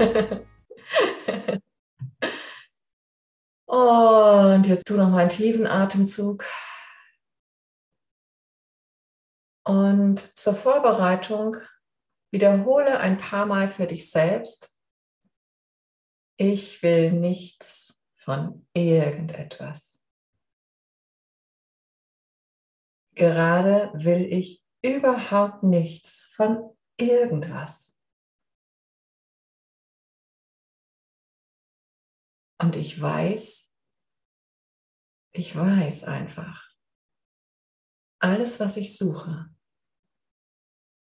Und jetzt tu noch mal einen tiefen Atemzug. Und zur Vorbereitung wiederhole ein paar Mal für dich selbst, ich will nichts von irgendetwas. Gerade will ich überhaupt nichts von irgendwas. Und ich weiß, ich weiß einfach, alles, was ich suche,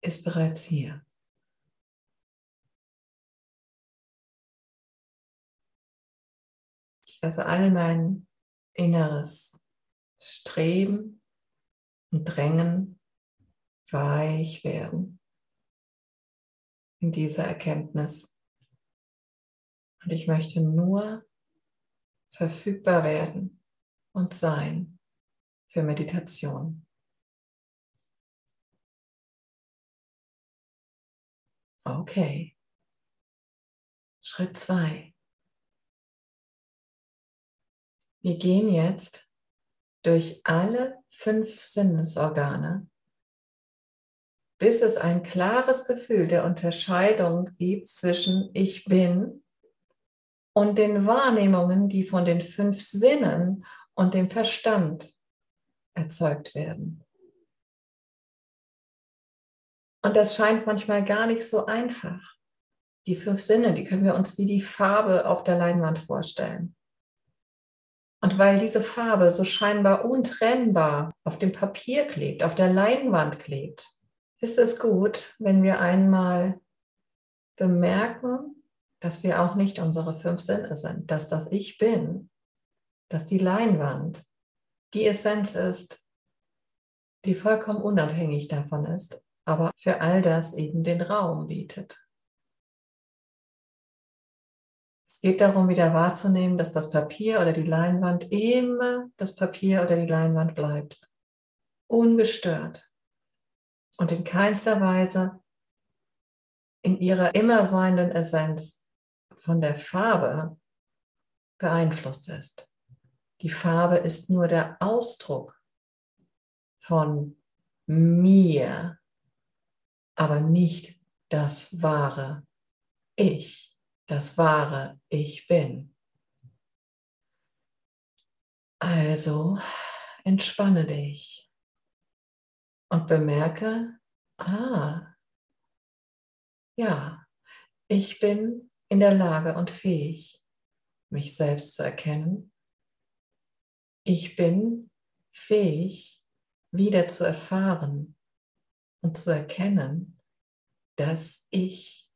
ist bereits hier. Ich lasse all mein inneres Streben und Drängen weich werden in dieser Erkenntnis. Und ich möchte nur verfügbar werden und sein für Meditation. Okay. Schritt zwei. Wir gehen jetzt durch alle fünf Sinnesorgane, bis es ein klares Gefühl der Unterscheidung gibt zwischen ich bin und den Wahrnehmungen, die von den fünf Sinnen und dem Verstand erzeugt werden. Und das scheint manchmal gar nicht so einfach. Die fünf Sinne, die können wir uns wie die Farbe auf der Leinwand vorstellen. Und weil diese Farbe so scheinbar untrennbar auf dem Papier klebt, auf der Leinwand klebt, ist es gut, wenn wir einmal bemerken, dass wir auch nicht unsere fünf Sinne sind, dass das Ich bin, dass die Leinwand die Essenz ist, die vollkommen unabhängig davon ist, aber für all das eben den Raum bietet. Es geht darum, wieder wahrzunehmen, dass das Papier oder die Leinwand immer das Papier oder die Leinwand bleibt. Ungestört. Und in keinster Weise in ihrer immer seienden Essenz von der Farbe beeinflusst ist. Die Farbe ist nur der Ausdruck von mir, aber nicht das wahre Ich, das wahre Ich bin. Also entspanne dich und bemerke, ah, ja, ich bin in der Lage und fähig, mich selbst zu erkennen ich bin fähig, wieder zu erfahren und zu erkennen, dass ich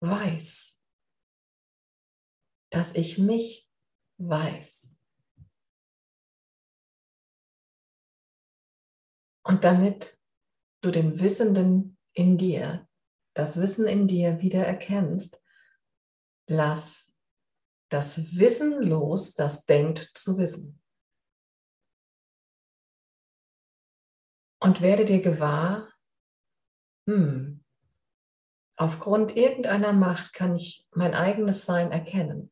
weiß, dass ich mich weiß. Und damit du den Wissenden in dir, das Wissen in dir wieder erkennst, lass das Wissen los, das denkt zu wissen. Und werde dir gewahr, hm, aufgrund irgendeiner Macht kann ich mein eigenes Sein erkennen.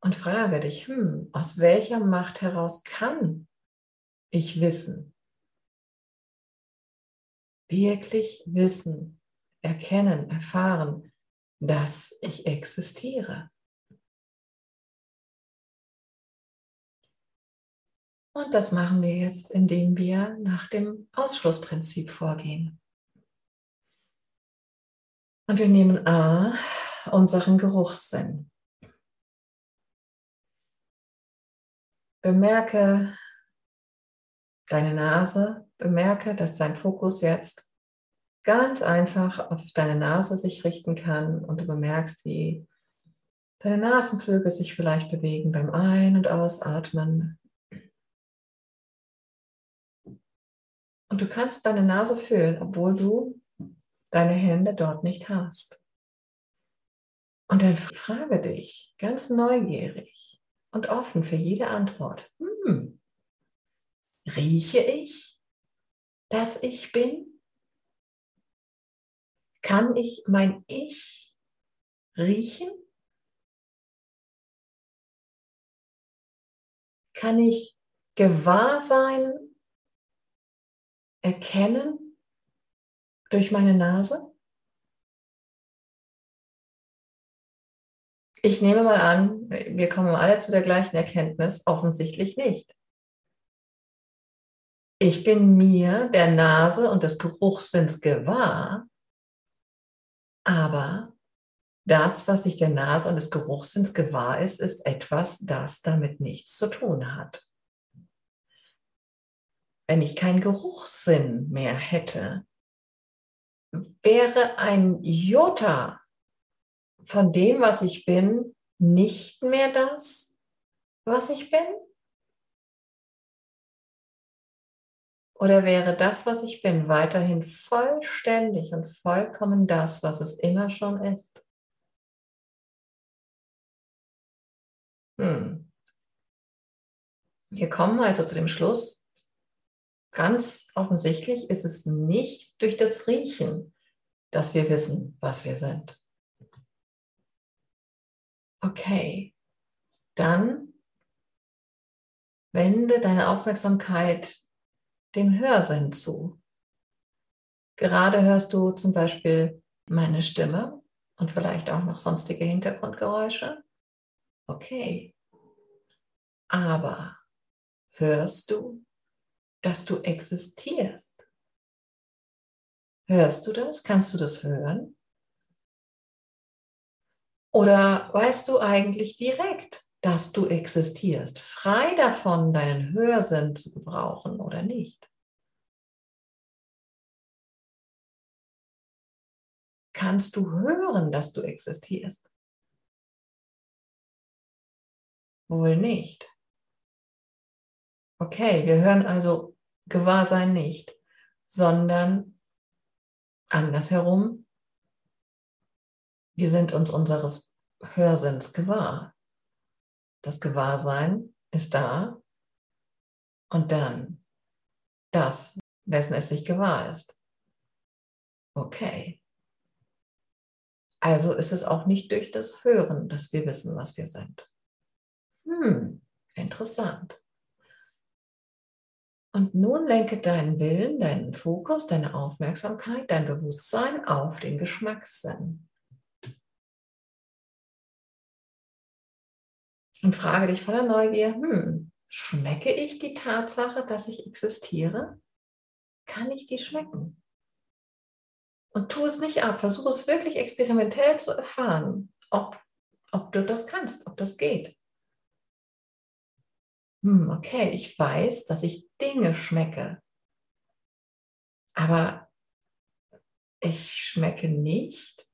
Und frage dich, hm, aus welcher Macht heraus kann ich wissen? Wirklich wissen, erkennen, erfahren, dass ich existiere. Und das machen wir jetzt, indem wir nach dem Ausschlussprinzip vorgehen. Und wir nehmen A, unseren Geruchssinn. Bemerke deine Nase, bemerke, dass dein Fokus jetzt ganz einfach auf deine Nase sich richten kann und du bemerkst, wie deine Nasenflügel sich vielleicht bewegen beim Ein- und Ausatmen. Und du kannst deine Nase fühlen, obwohl du deine Hände dort nicht hast. Und dann frage dich ganz neugierig und offen für jede Antwort. Hm, rieche ich, dass ich bin? Kann ich mein Ich riechen? Kann ich Gewahrsein erkennen durch meine Nase? Ich nehme mal an, wir kommen alle zu der gleichen Erkenntnis, offensichtlich nicht. Ich bin mir der Nase und des Geruchssinns gewahr, aber das, was sich der Nase und des Geruchssinns gewahr ist, ist etwas, das damit nichts zu tun hat. Wenn ich keinen Geruchssinn mehr hätte, wäre ein Jota von dem, was ich bin, nicht mehr das, was ich bin? Oder wäre das, was ich bin, weiterhin vollständig und vollkommen das, was es immer schon ist? Hm. Wir kommen also zu dem Schluss, ganz offensichtlich ist es nicht durch das Riechen, dass wir wissen, was wir sind. Okay, dann wende deine Aufmerksamkeit dem Hörsinn zu. Gerade hörst du zum Beispiel meine Stimme und vielleicht auch noch sonstige Hintergrundgeräusche. Okay. Aber hörst du, dass du existierst? Hörst du das? Kannst du das hören? Oder weißt du eigentlich direkt, dass du existierst, frei davon, deinen Hörsinn zu gebrauchen oder nicht? Kannst du hören, dass du existierst? Wohl nicht. Okay, wir hören also Gewahrsein nicht, sondern andersherum, wir sind uns unseres Hörsinns gewahr. Das Gewahrsein ist da und dann das, wessen es sich gewahr ist. Okay. Also ist es auch nicht durch das Hören, dass wir wissen, was wir sind. Hm, interessant. Und nun lenke deinen Willen, deinen Fokus, deine Aufmerksamkeit, dein Bewusstsein auf den Geschmackssinn. Und frage dich voller Neugier, hm, schmecke ich die Tatsache, dass ich existiere? Kann ich die schmecken? Und tu es nicht ab, versuche es wirklich experimentell zu erfahren, ob, ob du das kannst, ob das geht. Hm, okay, ich weiß, dass ich Dinge schmecke, aber ich schmecke nicht,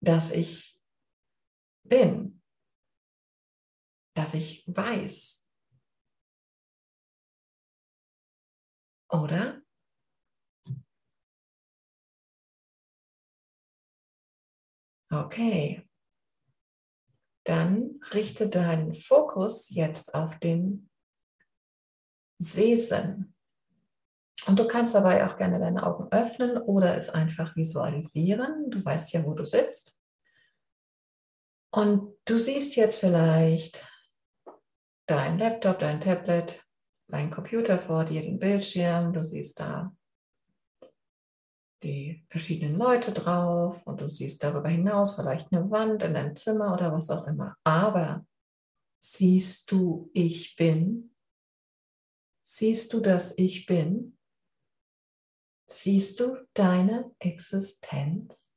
dass ich bin dass ich weiß. Oder? Okay. Dann richte deinen Fokus jetzt auf den Sehsinn. Und du kannst dabei auch gerne deine Augen öffnen oder es einfach visualisieren. Du weißt ja, wo du sitzt. Und du siehst jetzt vielleicht dein Laptop, dein Tablet, dein Computer vor dir, den Bildschirm. Du siehst da die verschiedenen Leute drauf und du siehst darüber hinaus vielleicht eine Wand in deinem Zimmer oder was auch immer. Aber siehst du, ich bin? Siehst du, dass ich bin? Siehst du deine Existenz?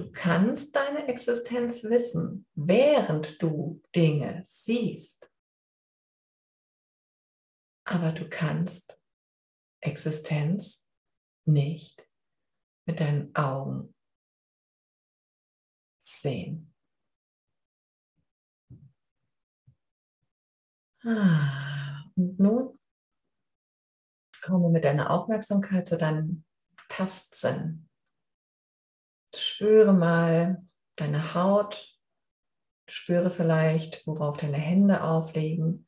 Du kannst deine Existenz wissen, während du Dinge siehst. Aber du kannst Existenz nicht mit deinen Augen sehen. Ah, und nun komme mit deiner Aufmerksamkeit zu deinem Tastsinn. Spüre mal deine Haut. Spüre vielleicht, worauf deine Hände auflegen.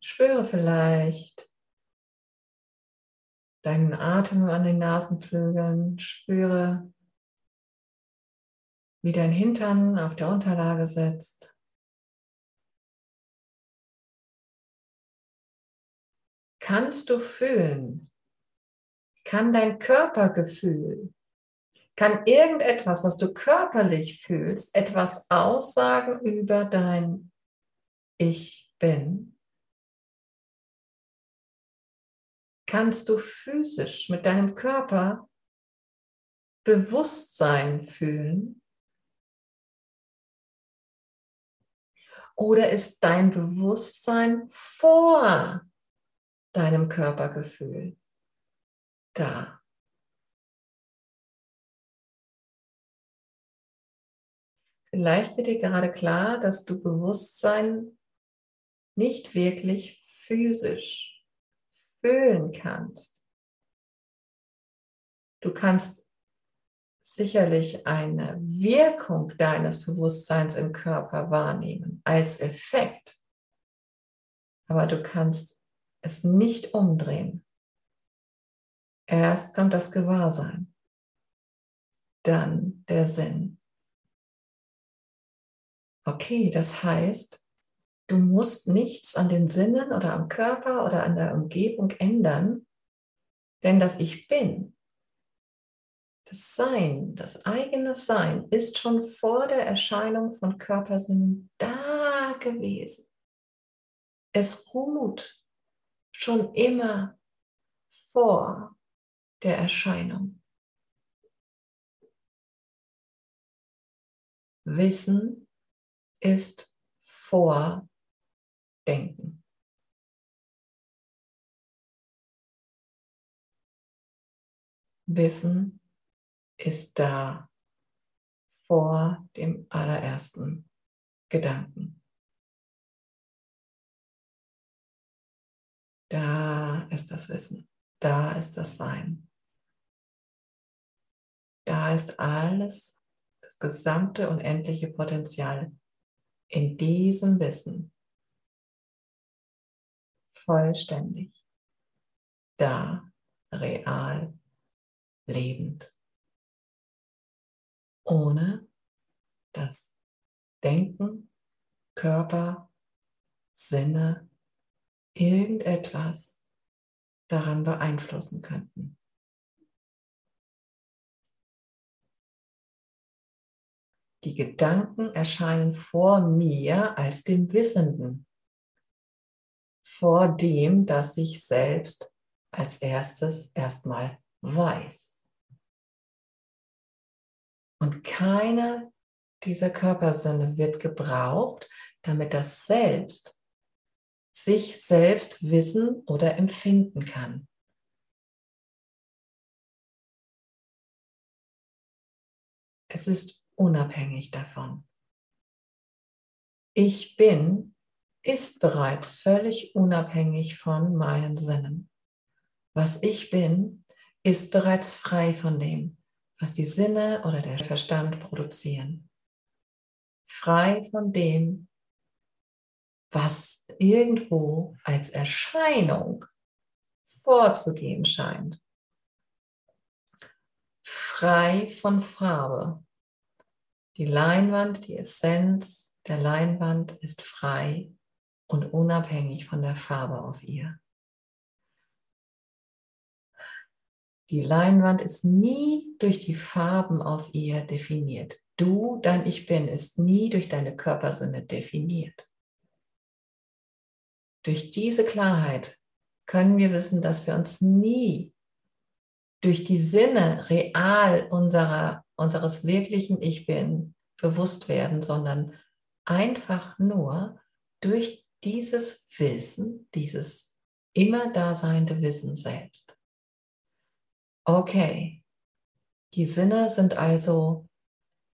Spüre vielleicht deinen Atem an den Nasenflügeln, spüre, wie dein Hintern auf der Unterlage sitzt. Kannst du fühlen? Kann dein Körpergefühl, kann irgendetwas, was du körperlich fühlst, etwas aussagen über dein Ich bin? Kannst du physisch mit deinem Körper Bewusstsein fühlen? Oder ist dein Bewusstsein vor deinem Körpergefühl da? Vielleicht wird dir gerade klar, dass du Bewusstsein nicht wirklich physisch fühlen kannst. Du kannst sicherlich eine Wirkung deines Bewusstseins im Körper wahrnehmen als Effekt. Aber du kannst es nicht umdrehen. Erst kommt das Gewahrsein, dann der Sinn. Okay, das heißt, du musst nichts an den Sinnen oder am Körper oder an der Umgebung ändern, denn das Ich bin das Sein, das eigene Sein ist schon vor der Erscheinung von Körpersinnen da gewesen. Es ruht schon immer vor der Erscheinung. Wissen ist vor Denken. Wissen ist da vor dem allerersten Gedanken. Da ist das Wissen, da ist das Sein. Da ist alles, das gesamte unendliche Potenzial in diesem Wissen vollständig, da, real, lebend ohne dass Denken, Körper, Sinne irgendetwas daran beeinflussen könnten. Die Gedanken erscheinen vor mir als dem Wissenden, vor dem, das ich selbst als erstes erstmal weiß. Und keine dieser Körpersinne wird gebraucht, damit das Selbst sich selbst wissen oder empfinden kann. Es ist unabhängig davon. Ich bin ist bereits völlig unabhängig von meinen Sinnen. Was ich bin, ist bereits frei von dem was die Sinne oder der Verstand produzieren. Frei von dem, was irgendwo als Erscheinung vorzugehen scheint. Frei von Farbe. Die Leinwand, die Essenz der Leinwand ist frei und unabhängig von der Farbe auf ihr. Die Leinwand ist nie durch die Farben auf ihr definiert. Du, dein Ich Bin, ist nie durch deine Körpersinne definiert. Durch diese Klarheit können wir wissen, dass wir uns nie durch die Sinne real unserer, unseres wirklichen Ich Bin bewusst werden, sondern einfach nur durch dieses Wissen, dieses immer daseinende Wissen selbst. Okay, die Sinne sind also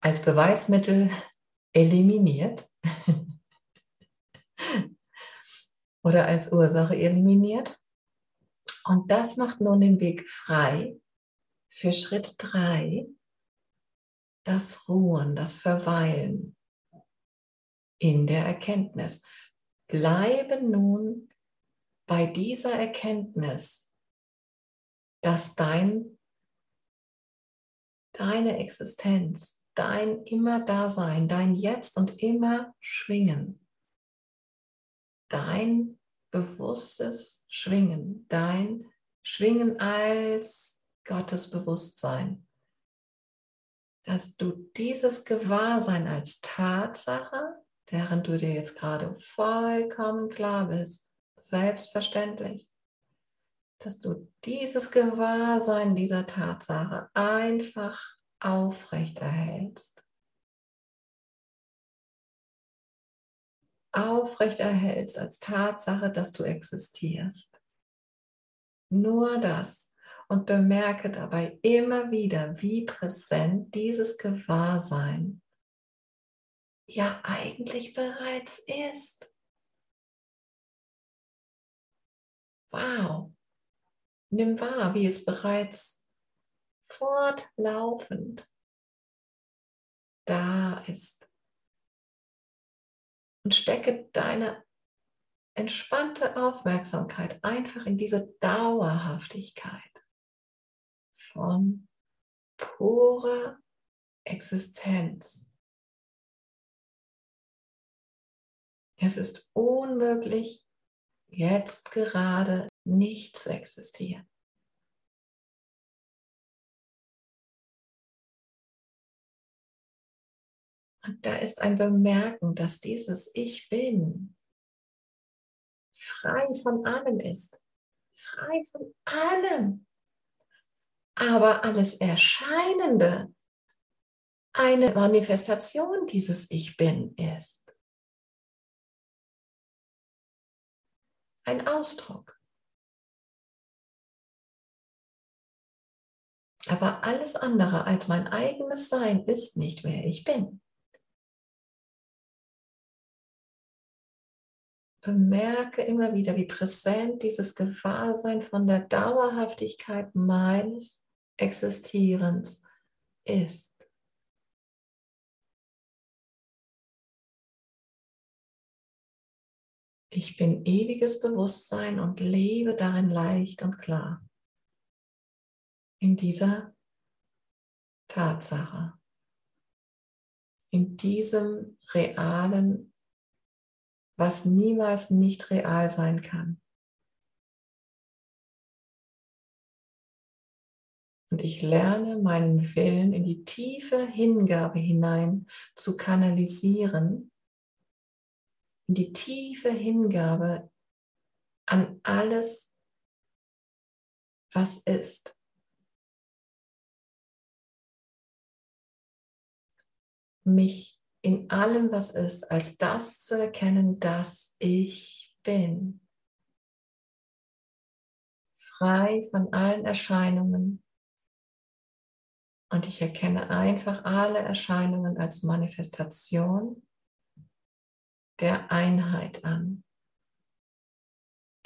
als Beweismittel eliminiert oder als Ursache eliminiert. Und das macht nun den Weg frei für Schritt 3, das Ruhen, das Verweilen in der Erkenntnis. Bleibe nun bei dieser Erkenntnis dass dein, deine Existenz, dein immer Dasein, dein Jetzt und immer Schwingen, dein bewusstes Schwingen, dein Schwingen als Gottes Bewusstsein, dass du dieses Gewahrsein als Tatsache, während du dir jetzt gerade vollkommen klar bist, selbstverständlich, dass du dieses Gewahrsein dieser Tatsache einfach aufrechterhältst. Aufrechterhältst als Tatsache, dass du existierst. Nur das. Und bemerke dabei immer wieder, wie präsent dieses Gewahrsein ja eigentlich bereits ist. Wow. Nimm wahr, wie es bereits fortlaufend da ist. Und stecke deine entspannte Aufmerksamkeit einfach in diese Dauerhaftigkeit von purer Existenz. Es ist unmöglich, jetzt gerade nicht zu existieren. Und da ist ein Bemerken, dass dieses Ich bin frei von allem ist. Frei von allem. Aber alles Erscheinende eine Manifestation dieses Ich bin ist. Ein Ausdruck. Aber alles andere als mein eigenes Sein ist nicht, wer ich bin. bemerke immer wieder, wie präsent dieses Gewahrsein von der Dauerhaftigkeit meines Existierens ist. Ich bin ewiges Bewusstsein und lebe darin leicht und klar. In dieser Tatsache, in diesem realen was niemals nicht real sein kann. Und ich lerne meinen Willen in die tiefe Hingabe hinein zu kanalisieren, in die tiefe Hingabe an alles, was ist. Mich in allem, was ist, als das zu erkennen, dass ich bin. Frei von allen Erscheinungen. Und ich erkenne einfach alle Erscheinungen als Manifestation der Einheit an,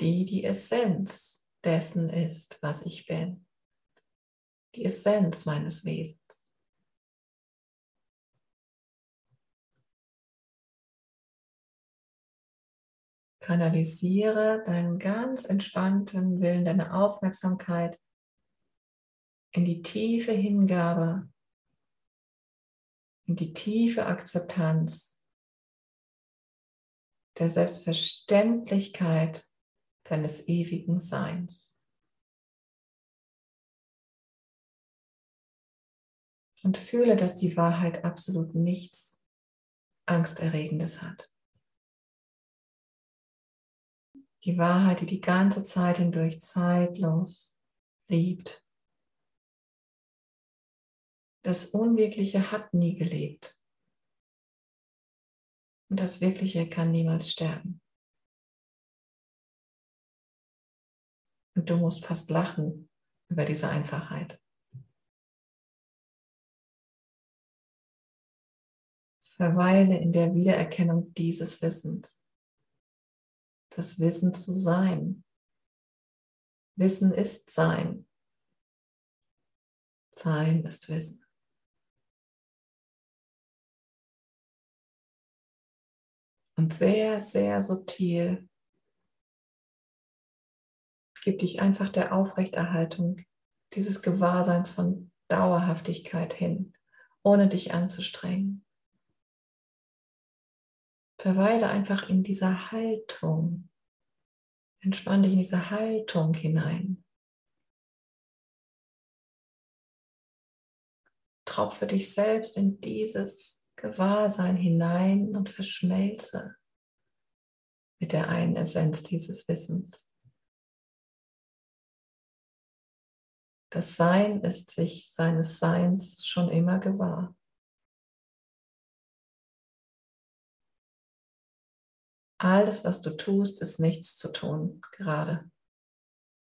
die die Essenz dessen ist, was ich bin. Die Essenz meines Wesens. Kanalisiere deinen ganz entspannten Willen, deine Aufmerksamkeit in die tiefe Hingabe, in die tiefe Akzeptanz der Selbstverständlichkeit deines ewigen Seins. Und fühle, dass die Wahrheit absolut nichts Angsterregendes hat. Die Wahrheit, die die ganze Zeit hindurch zeitlos liebt. Das Unwirkliche hat nie gelebt. Und das Wirkliche kann niemals sterben. Und du musst fast lachen über diese Einfachheit. Verweile in der Wiedererkennung dieses Wissens das Wissen zu sein. Wissen ist Sein. Sein ist Wissen. Und sehr, sehr subtil gib dich einfach der Aufrechterhaltung dieses Gewahrseins von Dauerhaftigkeit hin, ohne dich anzustrengen. Verweile einfach in dieser Haltung. Entspann dich in diese Haltung hinein. Tropfe dich selbst in dieses Gewahrsein hinein und verschmelze mit der einen Essenz dieses Wissens. Das Sein ist sich seines Seins schon immer gewahr. Alles, was du tust, ist nichts zu tun gerade.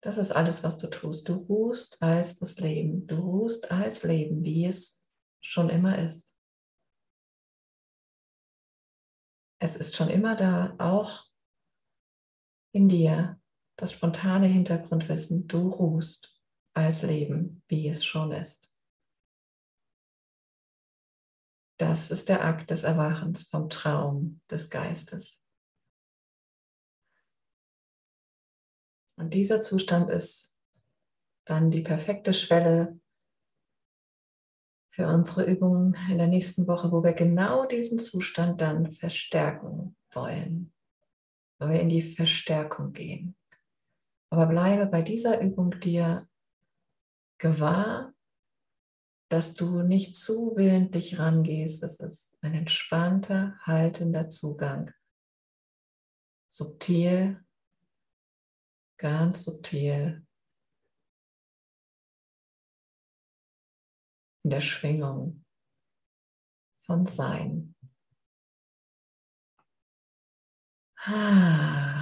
Das ist alles, was du tust. Du ruhst als das Leben. Du ruhst als Leben, wie es schon immer ist. Es ist schon immer da, auch in dir, das spontane Hintergrundwissen. Du ruhst als Leben, wie es schon ist. Das ist der Akt des Erwachens vom Traum des Geistes. Und dieser Zustand ist dann die perfekte Schwelle für unsere Übungen in der nächsten Woche, wo wir genau diesen Zustand dann verstärken wollen, wo wir in die Verstärkung gehen. Aber bleibe bei dieser Übung dir gewahr, dass du nicht zu willentlich rangehst. Es ist ein entspannter, haltender Zugang. Subtil, ganz subtil. In der Schwingung von Sein. Ah.